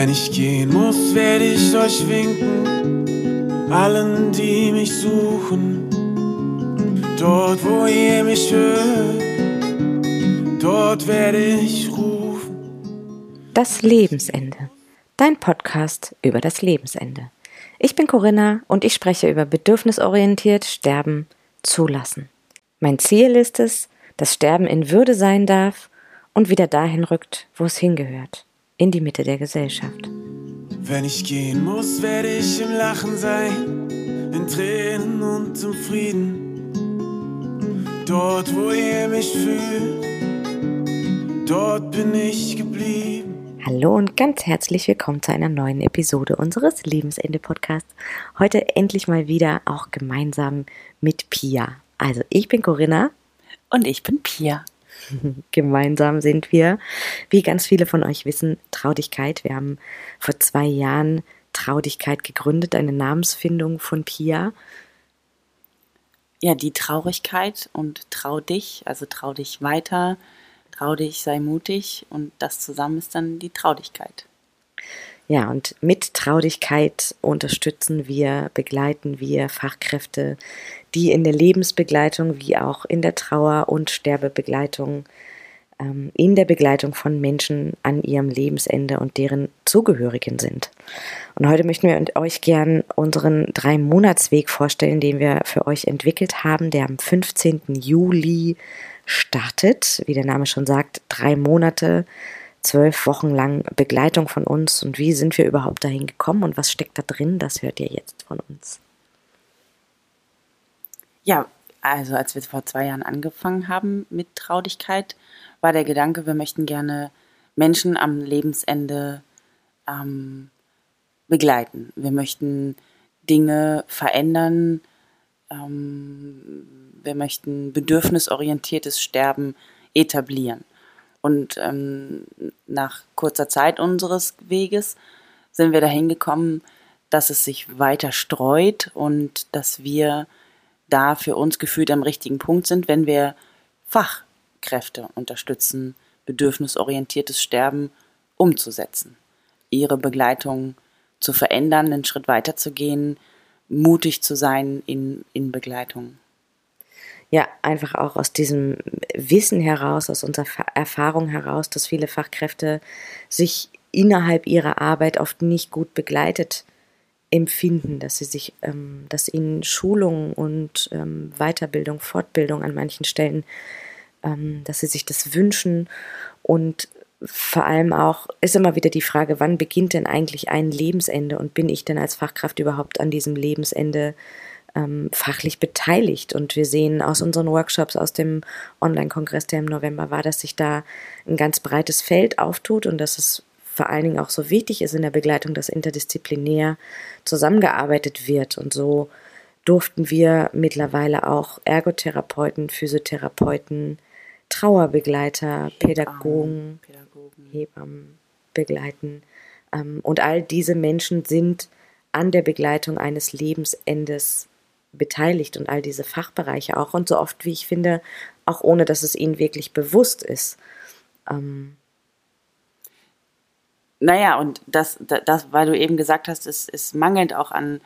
Wenn ich gehen muss, werde ich euch winken, allen, die mich suchen. Dort, wo ihr mich hört, dort werde ich rufen. Das Lebensende. Dein Podcast über das Lebensende. Ich bin Corinna und ich spreche über bedürfnisorientiert Sterben zulassen. Mein Ziel ist es, dass Sterben in Würde sein darf und wieder dahin rückt, wo es hingehört, in die Mitte der Gesellschaft. Wenn ich gehen muss, werde ich im Lachen sein, in Tränen und im Frieden. Dort, wo ihr mich fühlt, dort bin ich geblieben. Hallo und ganz herzlich willkommen zu einer neuen Episode unseres Lebensende-Podcasts. Heute endlich mal wieder auch gemeinsam mit Pia. Also ich bin Corinna. Und ich bin Pia. Gemeinsam sind wir, wie ganz viele von euch wissen, Traudigkeit. Wir haben vor zwei Jahren Traudigkeit gegründet, eine Namensfindung von Pia. Ja, die Traurigkeit und trau dich, also trau dich weiter, trau dich, sei mutig und das zusammen ist dann die Traudigkeit. Ja, und mit Traudigkeit unterstützen wir, begleiten wir Fachkräfte, die in der Lebensbegleitung wie auch in der Trauer- und Sterbebegleitung, ähm, in der Begleitung von Menschen an ihrem Lebensende und deren Zugehörigen sind. Und heute möchten wir euch gern unseren Drei-Monats-Weg vorstellen, den wir für euch entwickelt haben, der am 15. Juli startet. Wie der Name schon sagt, drei Monate zwölf Wochen lang Begleitung von uns und wie sind wir überhaupt dahin gekommen und was steckt da drin, das hört ihr jetzt von uns. Ja, also als wir vor zwei Jahren angefangen haben mit Traudigkeit, war der Gedanke, wir möchten gerne Menschen am Lebensende ähm, begleiten. Wir möchten Dinge verändern. Ähm, wir möchten bedürfnisorientiertes Sterben etablieren. Und ähm, nach kurzer Zeit unseres Weges sind wir dahin gekommen, dass es sich weiter streut und dass wir da für uns gefühlt am richtigen Punkt sind, wenn wir Fachkräfte unterstützen, bedürfnisorientiertes Sterben umzusetzen, ihre Begleitung zu verändern, einen Schritt weiter zu gehen, mutig zu sein in, in Begleitung ja, einfach auch aus diesem Wissen heraus, aus unserer Erfahrung heraus, dass viele Fachkräfte sich innerhalb ihrer Arbeit oft nicht gut begleitet empfinden, dass sie sich, ähm, dass ihnen Schulung und ähm, Weiterbildung, Fortbildung an manchen Stellen, ähm, dass sie sich das wünschen. Und vor allem auch ist immer wieder die Frage, wann beginnt denn eigentlich ein Lebensende? Und bin ich denn als Fachkraft überhaupt an diesem Lebensende ähm, fachlich beteiligt. Und wir sehen aus unseren Workshops, aus dem Online-Kongress, der im November war, dass sich da ein ganz breites Feld auftut und dass es vor allen Dingen auch so wichtig ist in der Begleitung, dass interdisziplinär zusammengearbeitet wird. Und so durften wir mittlerweile auch Ergotherapeuten, Physiotherapeuten, Trauerbegleiter, Pädagogen, Pädagogen. Hebammen begleiten. Ähm, und all diese Menschen sind an der Begleitung eines Lebensendes beteiligt und all diese Fachbereiche auch und so oft, wie ich finde, auch ohne dass es ihnen wirklich bewusst ist. Ähm naja, und das, das, weil du eben gesagt hast, es, es mangelt auch an,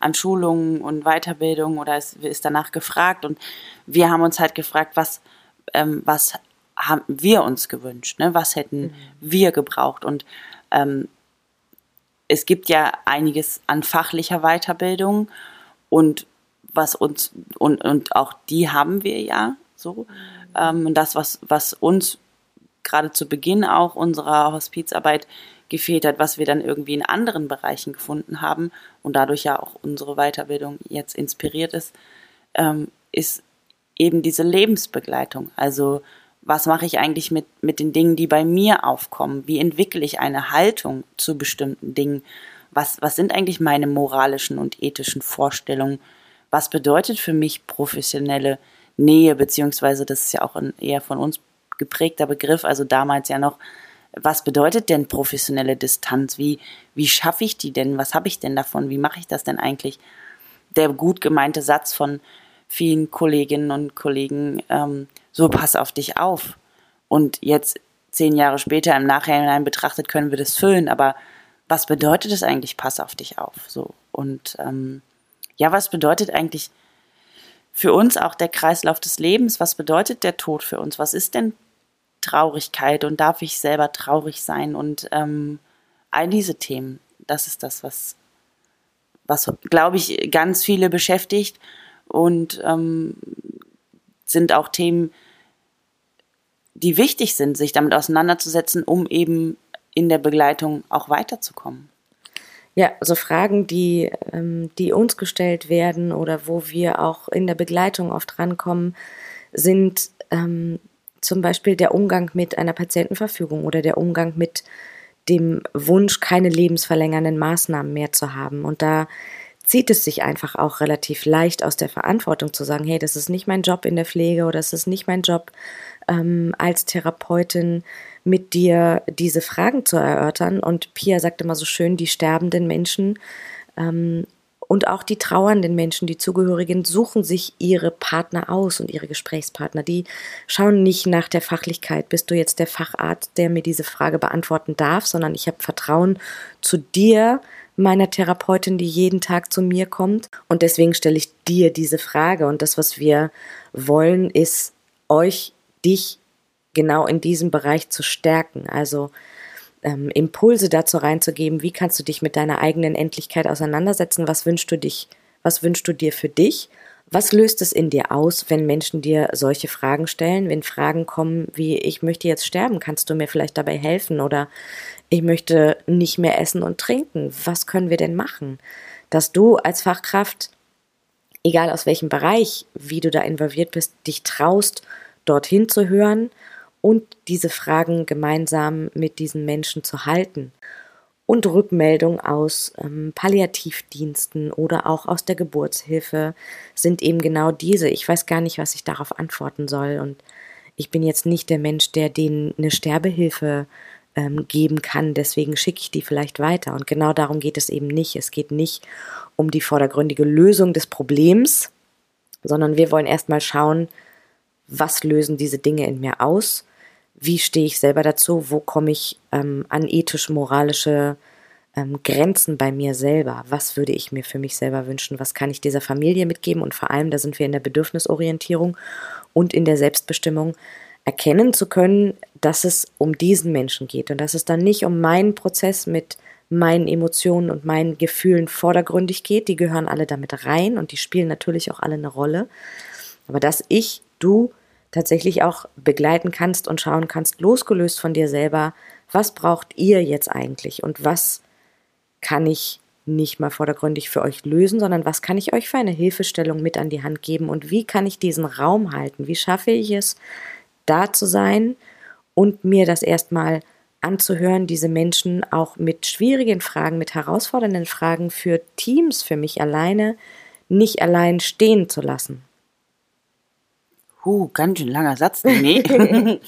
an Schulungen und Weiterbildung oder es ist danach gefragt und wir haben uns halt gefragt, was, ähm, was haben wir uns gewünscht, ne? was hätten mhm. wir gebraucht und ähm, es gibt ja einiges an fachlicher Weiterbildung und was uns, und, und auch die haben wir ja so. Ähm, und das, was, was uns gerade zu Beginn auch unserer Hospizarbeit gefehlt hat, was wir dann irgendwie in anderen Bereichen gefunden haben und dadurch ja auch unsere Weiterbildung jetzt inspiriert ist, ähm, ist eben diese Lebensbegleitung. Also was mache ich eigentlich mit, mit den Dingen, die bei mir aufkommen? Wie entwickle ich eine Haltung zu bestimmten Dingen? Was, was sind eigentlich meine moralischen und ethischen Vorstellungen? Was bedeutet für mich professionelle Nähe, beziehungsweise das ist ja auch ein eher von uns geprägter Begriff, also damals ja noch, was bedeutet denn professionelle Distanz? Wie, wie schaffe ich die denn? Was habe ich denn davon? Wie mache ich das denn eigentlich? Der gut gemeinte Satz von vielen Kolleginnen und Kollegen, ähm, so pass auf dich auf. Und jetzt zehn Jahre später im Nachhinein betrachtet können wir das füllen, aber was bedeutet es eigentlich, pass auf dich auf? So. Und ähm, ja, was bedeutet eigentlich für uns auch der Kreislauf des Lebens? Was bedeutet der Tod für uns? Was ist denn Traurigkeit und darf ich selber traurig sein? Und ähm, all diese Themen, das ist das, was, was glaube ich, ganz viele beschäftigt und ähm, sind auch Themen, die wichtig sind, sich damit auseinanderzusetzen, um eben in der Begleitung auch weiterzukommen. Ja, so Fragen, die, ähm, die uns gestellt werden oder wo wir auch in der Begleitung oft rankommen, sind ähm, zum Beispiel der Umgang mit einer Patientenverfügung oder der Umgang mit dem Wunsch, keine lebensverlängernden Maßnahmen mehr zu haben. Und da zieht es sich einfach auch relativ leicht aus der Verantwortung zu sagen, hey, das ist nicht mein Job in der Pflege oder das ist nicht mein Job ähm, als Therapeutin, mit dir diese Fragen zu erörtern. Und Pia sagt immer so schön, die sterbenden Menschen ähm, und auch die trauernden Menschen, die Zugehörigen, suchen sich ihre Partner aus und ihre Gesprächspartner. Die schauen nicht nach der Fachlichkeit, bist du jetzt der Facharzt, der mir diese Frage beantworten darf, sondern ich habe Vertrauen zu dir, meiner Therapeutin, die jeden Tag zu mir kommt. Und deswegen stelle ich dir diese Frage. Und das, was wir wollen, ist euch, dich genau in diesem Bereich zu stärken. Also ähm, Impulse dazu reinzugeben, wie kannst du dich mit deiner eigenen Endlichkeit auseinandersetzen, was wünschst du dich, was wünschst du dir für dich, was löst es in dir aus, wenn Menschen dir solche Fragen stellen, wenn Fragen kommen wie ich möchte jetzt sterben, kannst du mir vielleicht dabei helfen? Oder ich möchte nicht mehr essen und trinken, was können wir denn machen? Dass du als Fachkraft, egal aus welchem Bereich, wie du da involviert bist, dich traust, dorthin zu hören und diese Fragen gemeinsam mit diesen Menschen zu halten. Und Rückmeldungen aus ähm, Palliativdiensten oder auch aus der Geburtshilfe sind eben genau diese. Ich weiß gar nicht, was ich darauf antworten soll. Und ich bin jetzt nicht der Mensch, der denen eine Sterbehilfe ähm, geben kann. Deswegen schicke ich die vielleicht weiter. Und genau darum geht es eben nicht. Es geht nicht um die vordergründige Lösung des Problems, sondern wir wollen erstmal schauen, was lösen diese Dinge in mir aus? Wie stehe ich selber dazu, wo komme ich ähm, an ethisch-moralische ähm, Grenzen bei mir selber, was würde ich mir für mich selber wünschen, was kann ich dieser Familie mitgeben? Und vor allem, da sind wir in der Bedürfnisorientierung und in der Selbstbestimmung, erkennen zu können, dass es um diesen Menschen geht und dass es dann nicht um meinen Prozess mit meinen Emotionen und meinen Gefühlen vordergründig geht, die gehören alle damit rein und die spielen natürlich auch alle eine Rolle, aber dass ich, du, tatsächlich auch begleiten kannst und schauen kannst, losgelöst von dir selber, was braucht ihr jetzt eigentlich und was kann ich nicht mal vordergründig für euch lösen, sondern was kann ich euch für eine Hilfestellung mit an die Hand geben und wie kann ich diesen Raum halten? Wie schaffe ich es, da zu sein und mir das erstmal anzuhören, diese Menschen auch mit schwierigen Fragen, mit herausfordernden Fragen für Teams, für mich alleine, nicht allein stehen zu lassen. Huh, ganz schön langer Satz. Nee.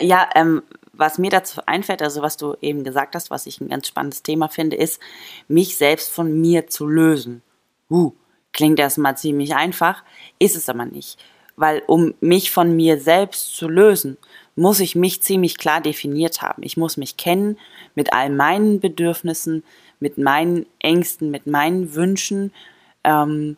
ja, ähm, was mir dazu einfällt, also was du eben gesagt hast, was ich ein ganz spannendes Thema finde, ist, mich selbst von mir zu lösen. Huh, klingt erstmal ziemlich einfach, ist es aber nicht. Weil um mich von mir selbst zu lösen, muss ich mich ziemlich klar definiert haben. Ich muss mich kennen mit all meinen Bedürfnissen, mit meinen Ängsten, mit meinen Wünschen. Ähm,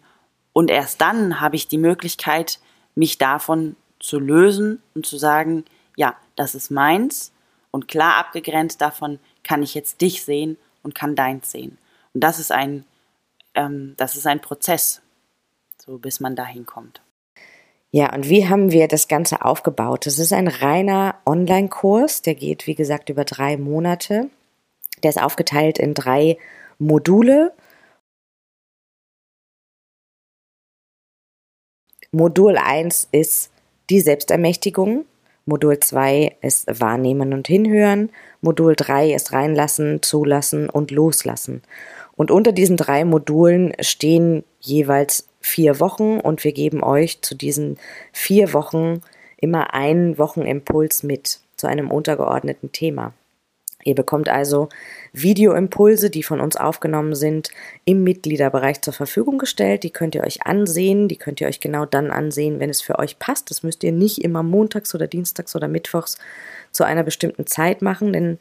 und erst dann habe ich die Möglichkeit, mich davon zu lösen und zu sagen, ja, das ist meins und klar abgegrenzt davon kann ich jetzt dich sehen und kann deins sehen. Und das ist ein, ähm, das ist ein Prozess, so bis man dahin kommt. Ja, und wie haben wir das Ganze aufgebaut? Das ist ein reiner Online-Kurs, der geht, wie gesagt, über drei Monate. Der ist aufgeteilt in drei Module Modul 1 ist die Selbstermächtigung. Modul 2 ist Wahrnehmen und Hinhören. Modul 3 ist Reinlassen, Zulassen und Loslassen. Und unter diesen drei Modulen stehen jeweils vier Wochen und wir geben euch zu diesen vier Wochen immer einen Wochenimpuls mit zu einem untergeordneten Thema. Ihr bekommt also Videoimpulse, die von uns aufgenommen sind, im Mitgliederbereich zur Verfügung gestellt. Die könnt ihr euch ansehen. Die könnt ihr euch genau dann ansehen, wenn es für euch passt. Das müsst ihr nicht immer montags oder dienstags oder mittwochs zu einer bestimmten Zeit machen, denn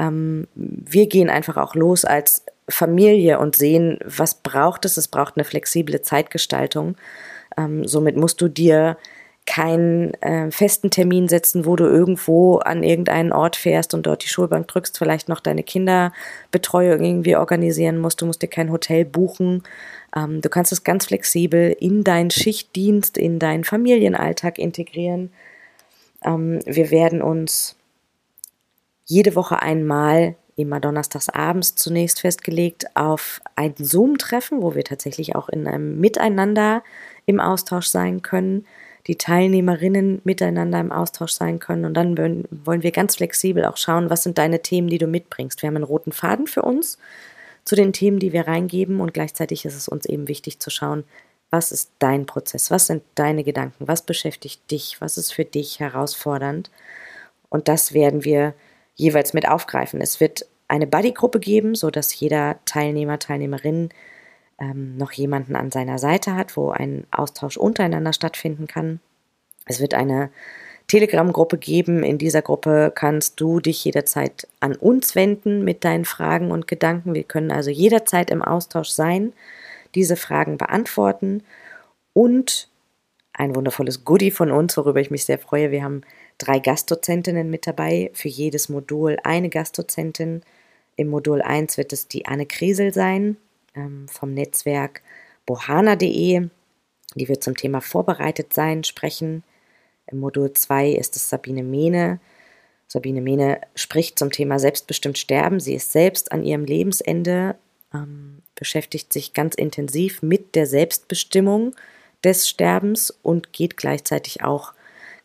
Ähm, wir gehen einfach auch los als Familie und sehen, was braucht es. Es braucht eine flexible Zeitgestaltung. Ähm, somit musst du dir keinen äh, festen Termin setzen, wo du irgendwo an irgendeinen Ort fährst und dort die Schulbank drückst, vielleicht noch deine Kinderbetreuung irgendwie organisieren musst. Du musst dir kein Hotel buchen. Ähm, du kannst es ganz flexibel in deinen Schichtdienst, in deinen Familienalltag integrieren. Ähm, wir werden uns jede Woche einmal immer donnerstags abends zunächst festgelegt auf ein Zoom-Treffen, wo wir tatsächlich auch in einem Miteinander im Austausch sein können, die Teilnehmerinnen miteinander im Austausch sein können. Und dann wollen wir ganz flexibel auch schauen, was sind deine Themen, die du mitbringst. Wir haben einen roten Faden für uns zu den Themen, die wir reingeben. Und gleichzeitig ist es uns eben wichtig zu schauen, was ist dein Prozess? Was sind deine Gedanken? Was beschäftigt dich? Was ist für dich herausfordernd? Und das werden wir jeweils mit aufgreifen. Es wird eine Buddy-Gruppe geben, sodass jeder Teilnehmer, Teilnehmerin ähm, noch jemanden an seiner Seite hat, wo ein Austausch untereinander stattfinden kann. Es wird eine Telegram-Gruppe geben. In dieser Gruppe kannst du dich jederzeit an uns wenden mit deinen Fragen und Gedanken. Wir können also jederzeit im Austausch sein, diese Fragen beantworten und ein wundervolles Goodie von uns, worüber ich mich sehr freue. Wir haben drei Gastdozentinnen mit dabei, für jedes Modul eine Gastdozentin. Im Modul 1 wird es die Anne Kresel sein vom Netzwerk bohana.de. Die wird zum Thema Vorbereitet sein sprechen. Im Modul 2 ist es Sabine Mehne. Sabine Mehne spricht zum Thema selbstbestimmt sterben. Sie ist selbst an ihrem Lebensende, ähm, beschäftigt sich ganz intensiv mit der Selbstbestimmung des Sterbens und geht gleichzeitig auch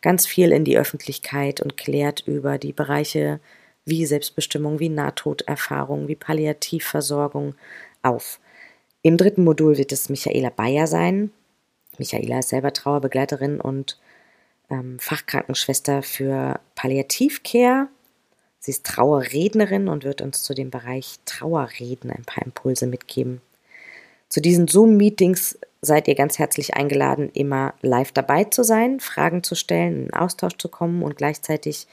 ganz viel in die Öffentlichkeit und klärt über die Bereiche wie Selbstbestimmung, wie Nahtoderfahrung, wie Palliativversorgung auf. Im dritten Modul wird es Michaela Bayer sein. Michaela ist selber Trauerbegleiterin und ähm, Fachkrankenschwester für Palliativcare. Sie ist Trauerrednerin und wird uns zu dem Bereich Trauerreden ein paar Impulse mitgeben. Zu diesen Zoom-Meetings seid ihr ganz herzlich eingeladen, immer live dabei zu sein, Fragen zu stellen, in Austausch zu kommen und gleichzeitig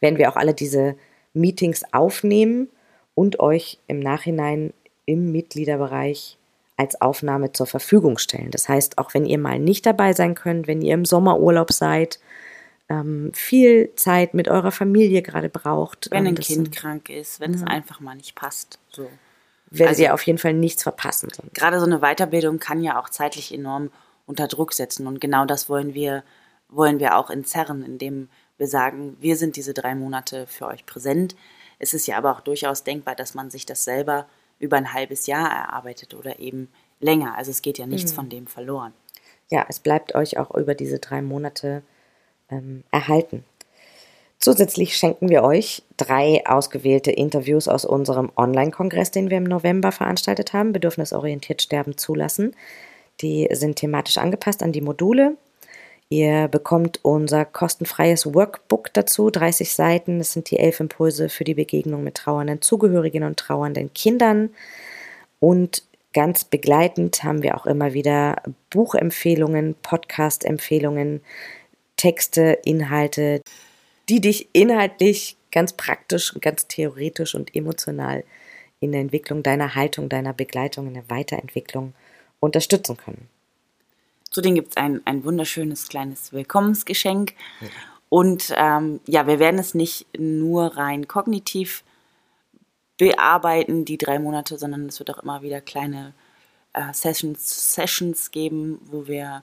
werden wir auch alle diese Meetings aufnehmen und euch im Nachhinein im Mitgliederbereich als Aufnahme zur Verfügung stellen. Das heißt, auch wenn ihr mal nicht dabei sein könnt, wenn ihr im Sommerurlaub seid, ähm, viel Zeit mit eurer Familie gerade braucht. Wenn ein Kind krank ist, wenn es einfach mal nicht passt. So werdet also, ihr auf jeden Fall nichts verpassen. Gerade so eine Weiterbildung kann ja auch zeitlich enorm unter Druck setzen und genau das wollen wir, wollen wir auch entzerren, indem wir sagen, wir sind diese drei Monate für euch präsent. Es ist ja aber auch durchaus denkbar, dass man sich das selber über ein halbes Jahr erarbeitet oder eben länger. Also es geht ja nichts mhm. von dem verloren. Ja, es bleibt euch auch über diese drei Monate ähm, erhalten. Zusätzlich schenken wir euch drei ausgewählte Interviews aus unserem Online-Kongress, den wir im November veranstaltet haben, Bedürfnisorientiert Sterben zulassen. Die sind thematisch angepasst an die Module. Ihr bekommt unser kostenfreies Workbook dazu, 30 Seiten. Das sind die elf Impulse für die Begegnung mit trauernden Zugehörigen und trauernden Kindern. Und ganz begleitend haben wir auch immer wieder Buchempfehlungen, Podcast-Empfehlungen, Texte, Inhalte die dich inhaltlich ganz praktisch, ganz theoretisch und emotional in der Entwicklung deiner Haltung, deiner Begleitung, in der Weiterentwicklung unterstützen können. Zudem gibt es ein, ein wunderschönes kleines Willkommensgeschenk. Und ähm, ja, wir werden es nicht nur rein kognitiv bearbeiten, die drei Monate, sondern es wird auch immer wieder kleine äh, Sessions, Sessions geben, wo wir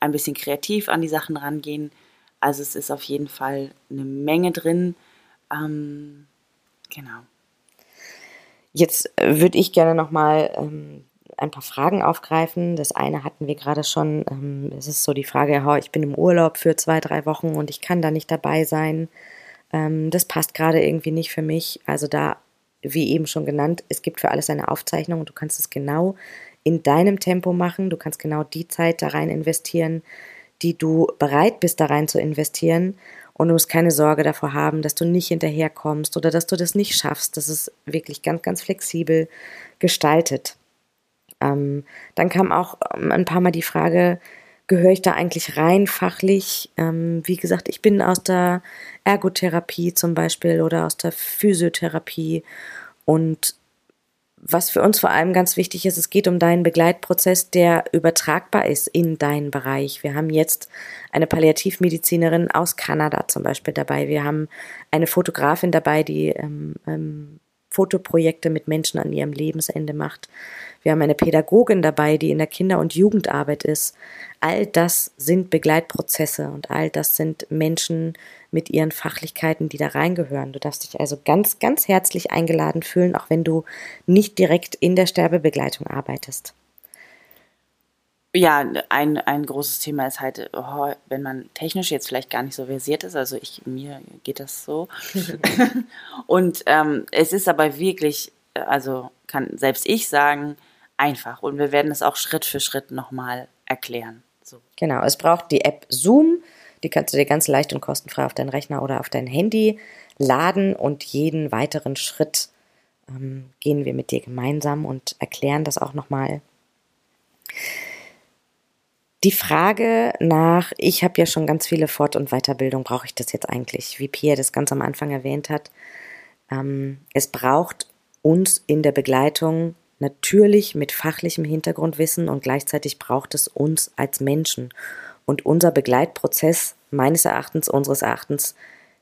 ein bisschen kreativ an die Sachen rangehen also es ist auf jeden Fall eine Menge drin. Ähm, genau. Jetzt würde ich gerne nochmal ähm, ein paar Fragen aufgreifen. Das eine hatten wir gerade schon. Ähm, es ist so die Frage, ich bin im Urlaub für zwei, drei Wochen und ich kann da nicht dabei sein. Ähm, das passt gerade irgendwie nicht für mich. Also da, wie eben schon genannt, es gibt für alles eine Aufzeichnung und du kannst es genau in deinem Tempo machen. Du kannst genau die Zeit da rein investieren, die du bereit bist, da rein zu investieren. Und du musst keine Sorge davor haben, dass du nicht hinterherkommst oder dass du das nicht schaffst. Das ist wirklich ganz, ganz flexibel gestaltet. Ähm, dann kam auch ähm, ein paar Mal die Frage, gehöre ich da eigentlich rein fachlich? Ähm, wie gesagt, ich bin aus der Ergotherapie zum Beispiel oder aus der Physiotherapie und was für uns vor allem ganz wichtig ist, es geht um deinen Begleitprozess, der übertragbar ist in deinen Bereich. Wir haben jetzt eine Palliativmedizinerin aus Kanada zum Beispiel dabei. Wir haben eine Fotografin dabei, die ähm, ähm, Fotoprojekte mit Menschen an ihrem Lebensende macht. Wir haben eine Pädagogin dabei, die in der Kinder- und Jugendarbeit ist. All das sind Begleitprozesse und all das sind Menschen mit ihren Fachlichkeiten, die da reingehören. Du darfst dich also ganz, ganz herzlich eingeladen fühlen, auch wenn du nicht direkt in der Sterbebegleitung arbeitest. Ja, ein, ein großes Thema ist halt, oh, wenn man technisch jetzt vielleicht gar nicht so versiert ist, also ich, mir geht das so. und ähm, es ist aber wirklich, also kann selbst ich sagen, einfach. Und wir werden es auch Schritt für Schritt nochmal erklären. So. Genau, es braucht die App Zoom, die kannst du dir ganz leicht und kostenfrei auf deinen Rechner oder auf dein Handy laden und jeden weiteren Schritt ähm, gehen wir mit dir gemeinsam und erklären das auch nochmal. Die Frage nach, ich habe ja schon ganz viele Fort- und Weiterbildung, brauche ich das jetzt eigentlich? Wie Pierre das ganz am Anfang erwähnt hat, ähm, es braucht uns in der Begleitung natürlich mit fachlichem Hintergrundwissen und gleichzeitig braucht es uns als Menschen. Und unser Begleitprozess, meines Erachtens, unseres Erachtens,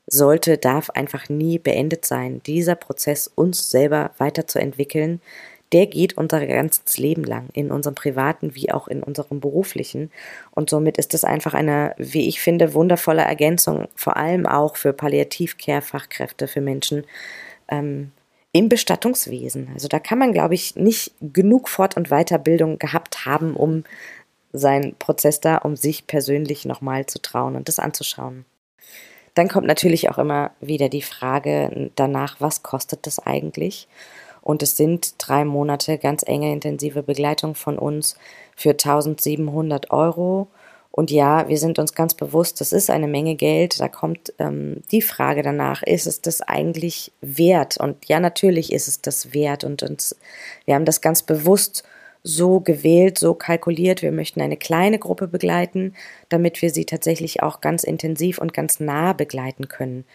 sollte, darf einfach nie beendet sein. Dieser Prozess, uns selber weiterzuentwickeln, der geht unser ganzes Leben lang, in unserem privaten wie auch in unserem beruflichen. Und somit ist es einfach eine, wie ich finde, wundervolle Ergänzung, vor allem auch für Palliativcare-Fachkräfte, für Menschen ähm, im Bestattungswesen. Also da kann man, glaube ich, nicht genug Fort- und Weiterbildung gehabt haben, um seinen Prozess da, um sich persönlich nochmal zu trauen und das anzuschauen. Dann kommt natürlich auch immer wieder die Frage danach, was kostet das eigentlich? Und es sind drei Monate ganz enge intensive Begleitung von uns für 1700 Euro. Und ja, wir sind uns ganz bewusst, das ist eine Menge Geld. Da kommt ähm, die Frage danach, ist es das eigentlich wert? Und ja, natürlich ist es das wert. Und uns, wir haben das ganz bewusst so gewählt, so kalkuliert. Wir möchten eine kleine Gruppe begleiten, damit wir sie tatsächlich auch ganz intensiv und ganz nah begleiten können.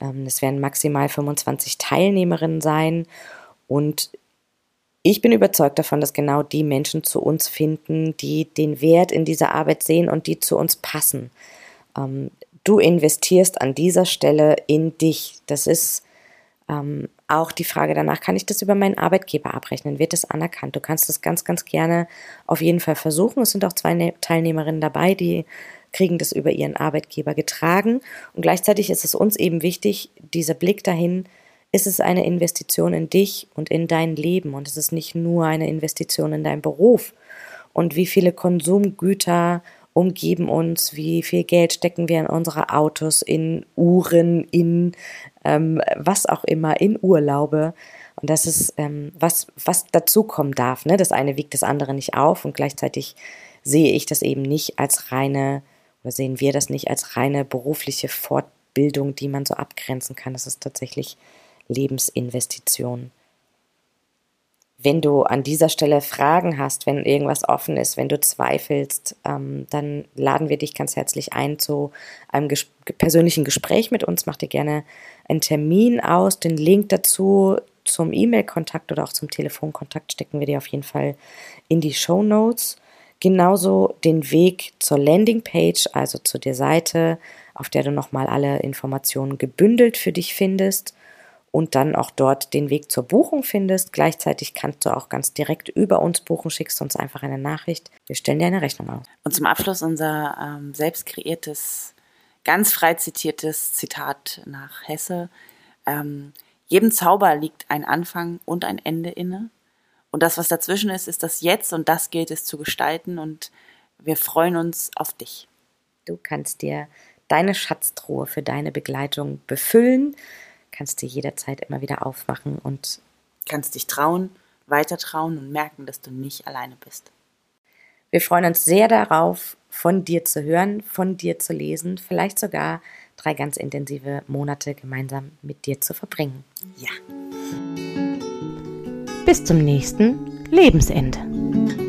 Ähm, es werden maximal 25 Teilnehmerinnen sein. Und ich bin überzeugt davon, dass genau die Menschen zu uns finden, die den Wert in dieser Arbeit sehen und die zu uns passen. Ähm, du investierst an dieser Stelle in dich. Das ist ähm, auch die Frage danach, kann ich das über meinen Arbeitgeber abrechnen? Wird das anerkannt? Du kannst das ganz, ganz gerne auf jeden Fall versuchen. Es sind auch zwei ne Teilnehmerinnen dabei, die kriegen das über ihren Arbeitgeber getragen. Und gleichzeitig ist es uns eben wichtig, dieser Blick dahin, ist es eine Investition in dich und in dein Leben und es ist nicht nur eine Investition in deinen Beruf. Und wie viele Konsumgüter umgeben uns, wie viel Geld stecken wir in unsere Autos, in Uhren, in ähm, was auch immer, in Urlaube. Und das ist, ähm, was, was dazukommen darf. Ne? Das eine wiegt das andere nicht auf und gleichzeitig sehe ich das eben nicht als reine, oder sehen wir das nicht als reine berufliche Fortbildung, die man so abgrenzen kann. Das ist tatsächlich Lebensinvestition. Wenn du an dieser Stelle Fragen hast, wenn irgendwas offen ist, wenn du zweifelst, ähm, dann laden wir dich ganz herzlich ein zu einem ges persönlichen Gespräch mit uns. Mach dir gerne einen Termin aus. Den Link dazu zum E-Mail-Kontakt oder auch zum Telefonkontakt stecken wir dir auf jeden Fall in die Show Notes. Genauso den Weg zur Landingpage, also zu der Seite, auf der du nochmal alle Informationen gebündelt für dich findest und dann auch dort den Weg zur Buchung findest. Gleichzeitig kannst du auch ganz direkt über uns buchen, schickst uns einfach eine Nachricht. Wir stellen dir eine Rechnung aus. Und zum Abschluss unser ähm, selbst kreiertes, ganz frei zitiertes Zitat nach Hesse. Ähm, jedem Zauber liegt ein Anfang und ein Ende inne. Und das, was dazwischen ist, ist das Jetzt und das gilt es zu gestalten und wir freuen uns auf dich. Du kannst dir deine Schatztruhe für deine Begleitung befüllen kannst du jederzeit immer wieder aufmachen und kannst dich trauen, weiter trauen und merken, dass du nicht alleine bist. Wir freuen uns sehr darauf, von dir zu hören, von dir zu lesen, vielleicht sogar drei ganz intensive Monate gemeinsam mit dir zu verbringen. Ja. Bis zum nächsten Lebensende.